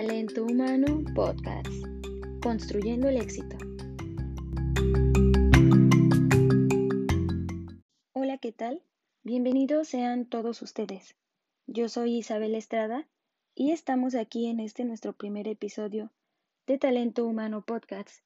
Talento Humano Podcast. Construyendo el éxito. Hola, ¿qué tal? Bienvenidos sean todos ustedes. Yo soy Isabel Estrada y estamos aquí en este nuestro primer episodio de Talento Humano Podcast.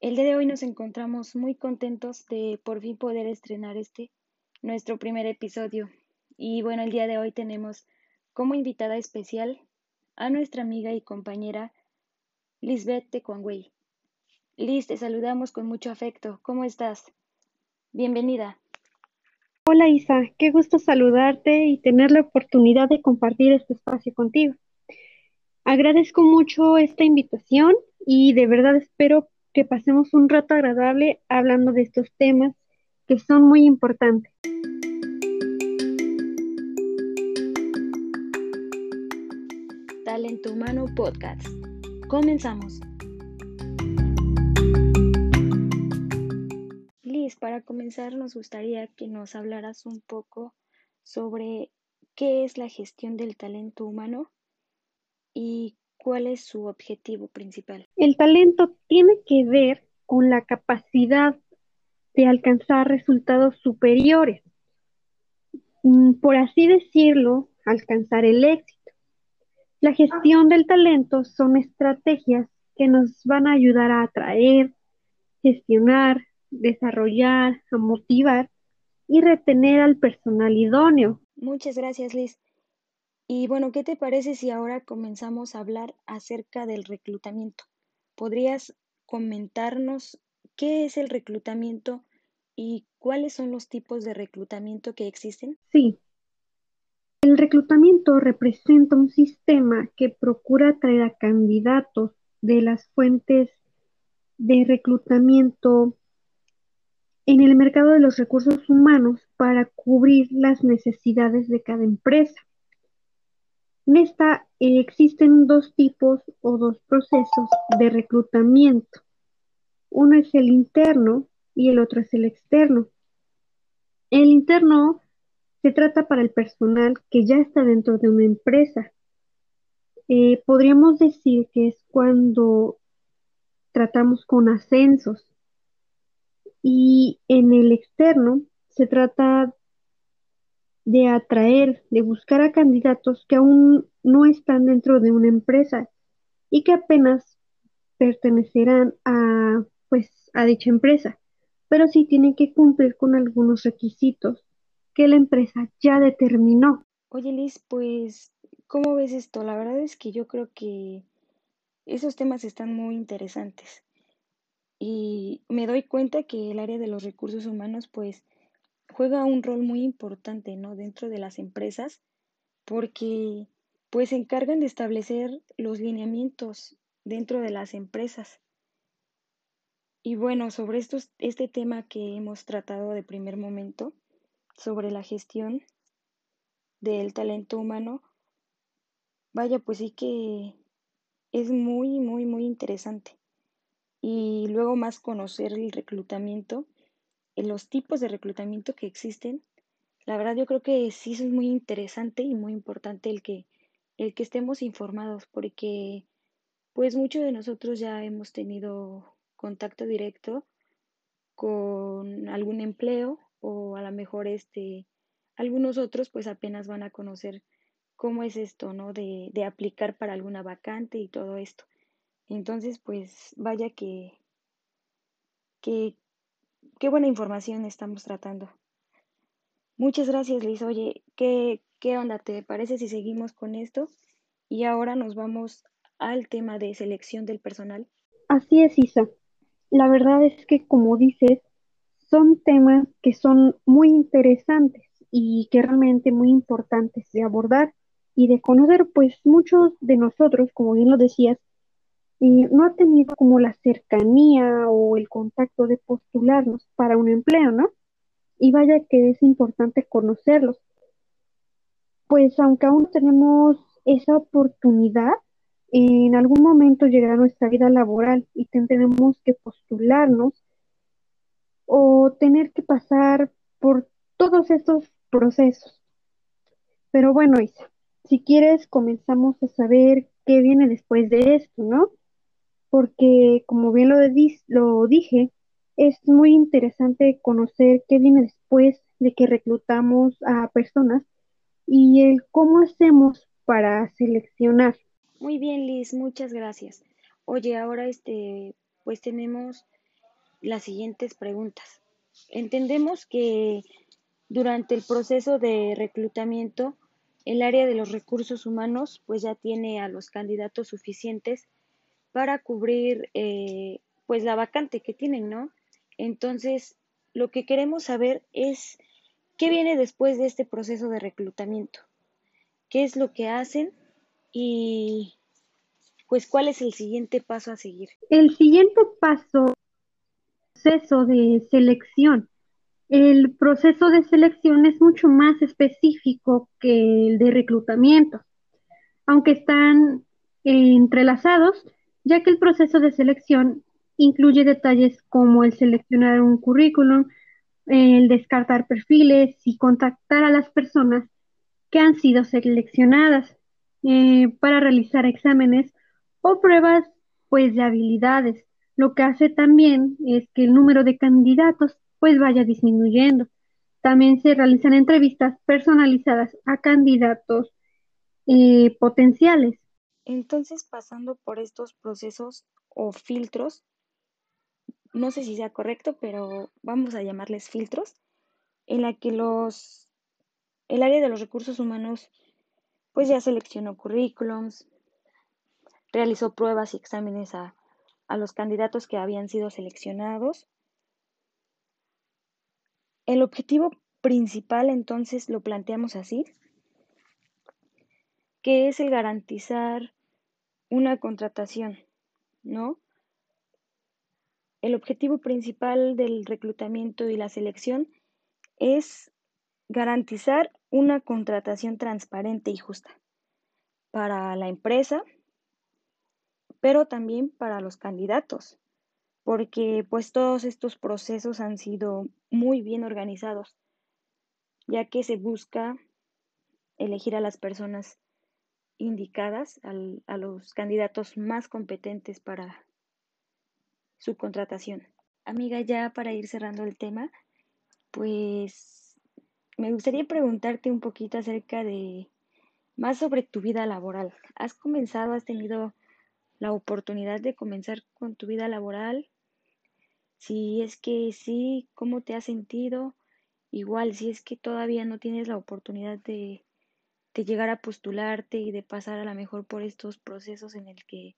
El día de hoy nos encontramos muy contentos de por fin poder estrenar este, nuestro primer episodio. Y bueno, el día de hoy tenemos como invitada especial a nuestra amiga y compañera Lisbeth Conway. Liz, te saludamos con mucho afecto. ¿Cómo estás? Bienvenida. Hola Isa, qué gusto saludarte y tener la oportunidad de compartir este espacio contigo. Agradezco mucho esta invitación y de verdad espero que pasemos un rato agradable hablando de estos temas que son muy importantes. Talento Humano Podcast. Comenzamos. Liz, para comenzar nos gustaría que nos hablaras un poco sobre qué es la gestión del talento humano y cuál es su objetivo principal. El talento tiene que ver con la capacidad de alcanzar resultados superiores. Mm, por así decirlo, alcanzar el éxito. La gestión del talento son estrategias que nos van a ayudar a atraer, gestionar, desarrollar, a motivar y retener al personal idóneo. Muchas gracias, Liz. Y bueno, ¿qué te parece si ahora comenzamos a hablar acerca del reclutamiento? ¿Podrías comentarnos qué es el reclutamiento y cuáles son los tipos de reclutamiento que existen? Sí, el reclutamiento representa un sistema que procura atraer a candidatos de las fuentes de reclutamiento en el mercado de los recursos humanos para cubrir las necesidades de cada empresa. En esta eh, existen dos tipos o dos procesos de reclutamiento. Uno es el interno y el otro es el externo. El interno se trata para el personal que ya está dentro de una empresa. Eh, podríamos decir que es cuando tratamos con ascensos. Y en el externo se trata de atraer, de buscar a candidatos que aún no están dentro de una empresa y que apenas pertenecerán a, pues, a dicha empresa, pero sí tienen que cumplir con algunos requisitos que la empresa ya determinó. Oye Liz, pues, ¿cómo ves esto? La verdad es que yo creo que esos temas están muy interesantes. Y me doy cuenta que el área de los recursos humanos, pues, juega un rol muy importante, ¿no? Dentro de las empresas, porque, pues, se encargan de establecer los lineamientos dentro de las empresas. Y bueno, sobre estos, este tema que hemos tratado de primer momento, sobre la gestión del talento humano, vaya, pues sí que es muy, muy, muy interesante. Y luego más conocer el reclutamiento, los tipos de reclutamiento que existen. La verdad yo creo que sí es muy interesante y muy importante el que, el que estemos informados, porque pues muchos de nosotros ya hemos tenido contacto directo con algún empleo o a lo mejor este, algunos otros pues apenas van a conocer cómo es esto, ¿no? De, de aplicar para alguna vacante y todo esto. Entonces, pues vaya que, que, qué buena información estamos tratando. Muchas gracias, Liz. Oye, ¿qué, ¿qué onda? ¿Te parece si seguimos con esto? Y ahora nos vamos al tema de selección del personal. Así es, Isa. La verdad es que, como dices, son temas que son muy interesantes y que realmente muy importantes de abordar y de conocer, pues muchos de nosotros, como bien lo decías, no ha tenido como la cercanía o el contacto de postularnos para un empleo, ¿no? Y vaya que es importante conocerlos. Pues aunque aún tenemos esa oportunidad, en algún momento llegará nuestra vida laboral y tendremos que postularnos o tener que pasar por todos estos procesos. Pero bueno, Isa, si quieres comenzamos a saber qué viene después de esto, ¿no? Porque, como bien lo, lo dije, es muy interesante conocer qué viene después de que reclutamos a personas y el cómo hacemos para seleccionar. Muy bien, Liz, muchas gracias. Oye, ahora este, pues tenemos las siguientes preguntas. Entendemos que durante el proceso de reclutamiento, el área de los recursos humanos pues ya tiene a los candidatos suficientes para cubrir eh, pues la vacante que tienen, ¿no? Entonces, lo que queremos saber es qué viene después de este proceso de reclutamiento, qué es lo que hacen y pues cuál es el siguiente paso a seguir. El siguiente paso proceso de selección. El proceso de selección es mucho más específico que el de reclutamiento, aunque están entrelazados, ya que el proceso de selección incluye detalles como el seleccionar un currículum, el descartar perfiles y contactar a las personas que han sido seleccionadas eh, para realizar exámenes o pruebas pues de habilidades. Lo que hace también es que el número de candidatos pues vaya disminuyendo. También se realizan entrevistas personalizadas a candidatos eh, potenciales. Entonces, pasando por estos procesos o filtros, no sé si sea correcto, pero vamos a llamarles filtros, en la que los el área de los recursos humanos pues ya seleccionó currículums, realizó pruebas y exámenes a, a los candidatos que habían sido seleccionados. El objetivo principal entonces lo planteamos así, que es el garantizar una contratación, ¿no? El objetivo principal del reclutamiento y la selección es garantizar una contratación transparente y justa para la empresa, pero también para los candidatos, porque pues todos estos procesos han sido muy bien organizados, ya que se busca elegir a las personas indicadas, a los candidatos más competentes para su contratación. Amiga, ya para ir cerrando el tema, pues me gustaría preguntarte un poquito acerca de más sobre tu vida laboral. ¿Has comenzado, has tenido la oportunidad de comenzar con tu vida laboral. Si es que sí, ¿cómo te has sentido? Igual, si es que todavía no tienes la oportunidad de, de llegar a postularte y de pasar a lo mejor por estos procesos en el que,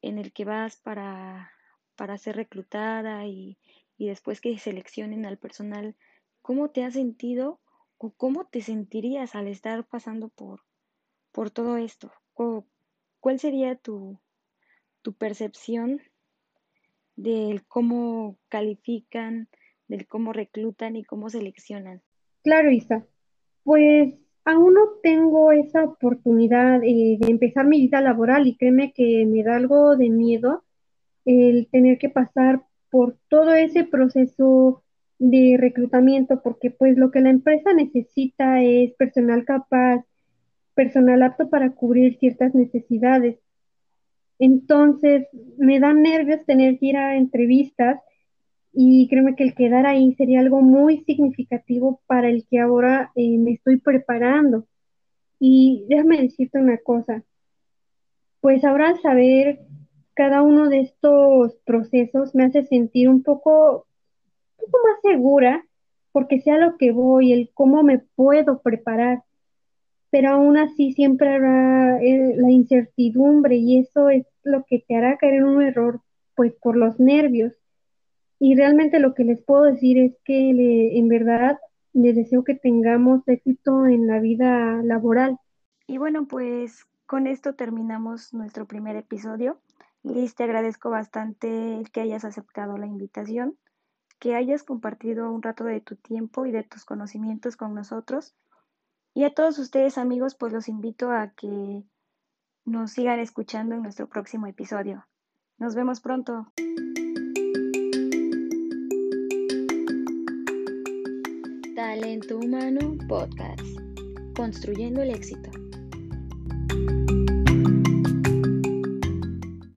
en el que vas para, para ser reclutada y, y después que seleccionen al personal, ¿cómo te has sentido o cómo te sentirías al estar pasando por, por todo esto? ¿Cuál sería tu, tu percepción del cómo califican, del cómo reclutan y cómo seleccionan? Claro, Isa. Pues aún no tengo esa oportunidad eh, de empezar mi vida laboral y créeme que me da algo de miedo el tener que pasar por todo ese proceso de reclutamiento, porque pues lo que la empresa necesita es personal capaz, personal apto para cubrir ciertas necesidades. Entonces, me dan nervios tener que ir a entrevistas y créeme que el quedar ahí sería algo muy significativo para el que ahora eh, me estoy preparando. Y déjame decirte una cosa, pues ahora saber cada uno de estos procesos me hace sentir un poco, un poco más segura porque sea lo que voy, el cómo me puedo preparar pero aún así siempre habrá eh, la incertidumbre y eso es lo que te hará caer en un error, pues por los nervios. Y realmente lo que les puedo decir es que en verdad les deseo que tengamos éxito en la vida laboral. Y bueno, pues con esto terminamos nuestro primer episodio. Liz, te agradezco bastante que hayas aceptado la invitación, que hayas compartido un rato de tu tiempo y de tus conocimientos con nosotros y a todos ustedes amigos, pues los invito a que nos sigan escuchando en nuestro próximo episodio. Nos vemos pronto. Talento Humano Podcast. Construyendo el éxito.